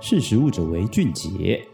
识时务者为俊杰。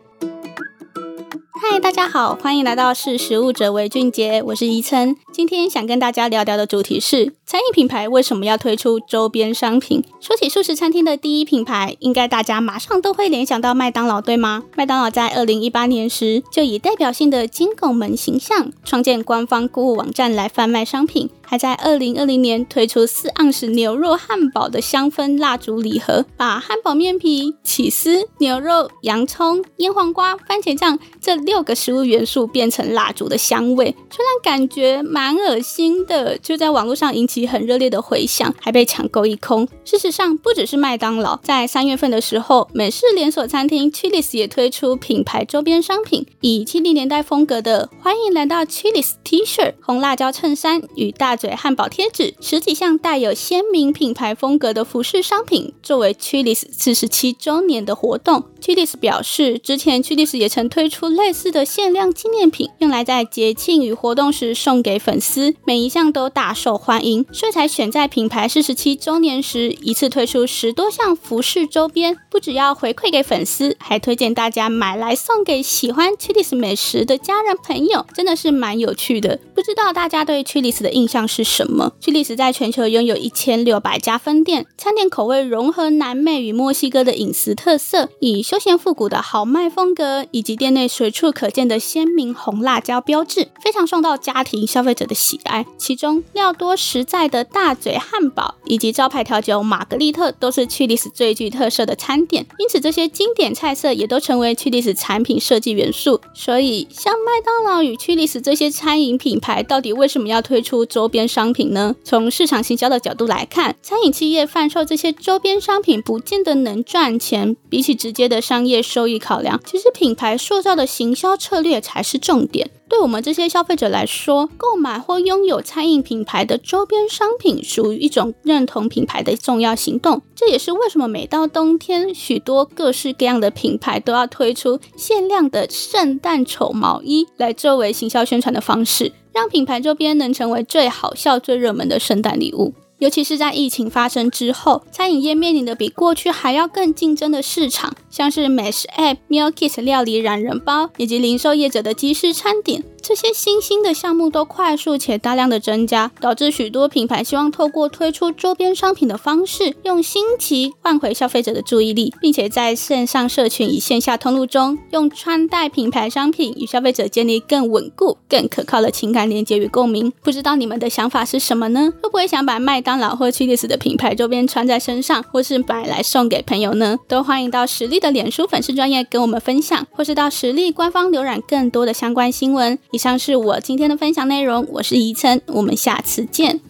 嗨，大家好，欢迎来到识时务者为俊杰，我是宜琛。今天想跟大家聊聊的主题是餐饮品牌为什么要推出周边商品。说起素食餐厅的第一品牌，应该大家马上都会联想到麦当劳，对吗？麦当劳在二零一八年时就以代表性的金拱门形象，创建官方购物网站来贩卖商品。还在二零二零年推出四盎司牛肉汉堡的香氛蜡烛礼盒，把汉堡面皮、起司、牛肉、洋葱、腌黄瓜、番茄酱这六个食物元素变成蜡烛的香味。虽然感觉蛮恶心的，就在网络上引起很热烈的回响，还被抢购一空。事实上，不只是麦当劳，在三月份的时候，美式连锁餐厅 Chili's 也推出品牌周边商品，以七零年代风格的“欢迎来到 Chili's” T 恤、红辣椒衬衫与大。嘴汉堡贴纸，十几项带有鲜明品牌风格的服饰商品，作为 Chili's 四十七周年的活动。Chili's 表示，之前 Chili's 也曾推出类似的限量纪念品，用来在节庆与活动时送给粉丝，每一项都大受欢迎，所以才选在品牌四十七周年时一次推出十多项服饰周边，不只要回馈给粉丝，还推荐大家买来送给喜欢 Chili's 美食的家人朋友，真的是蛮有趣的。不知道大家对 Chili's 的印象是什么？Chili's 在全球拥有一千六百家分店，餐点口味融合南美与墨西哥的饮食特色，以休闲复古的豪迈风格，以及店内随处可见的鲜明红辣椒标志，非常受到家庭消费者的喜爱。其中料多实在的大嘴汉堡以及招牌调酒玛格丽特，都是 chili 最具特色的餐点，因此这些经典菜色也都成为 Chili's 产品设计元素。所以，像麦当劳与 Chili's 这些餐饮品牌，到底为什么要推出周边商品呢？从市场行销的角度来看，餐饮企业贩售这些周边商品不见得能赚钱。比起直接的商业收益考量，其实品牌塑造的行销策略才是重点。对我们这些消费者来说，购买或拥有餐饮品牌的周边商品，属于一种认同品牌的重要行动。这也是为什么每到冬天，许多各式各样的品牌都要推出限量的圣诞丑毛衣，来作为行销宣传的方式。让品牌周边能成为最好笑、最热门的圣诞礼物，尤其是在疫情发生之后，餐饮业面临的比过去还要更竞争的市场，像是美食 App、Meal Kit 料理懒人包，以及零售业者的即时餐点。这些新兴的项目都快速且大量的增加，导致许多品牌希望透过推出周边商品的方式，用新奇换回消费者的注意力，并且在线上社群与线下通路中，用穿戴品牌商品与消费者建立更稳固、更可靠的情感连接与共鸣。不知道你们的想法是什么呢？会不会想把麦当劳或 Chili's 的品牌周边穿在身上，或是买来送给朋友呢？都欢迎到实力的脸书粉丝专页跟我们分享，或是到实力官方浏览更多的相关新闻。以上是我今天的分享内容，我是宜岑，我们下次见。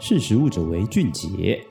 识时务者为俊杰。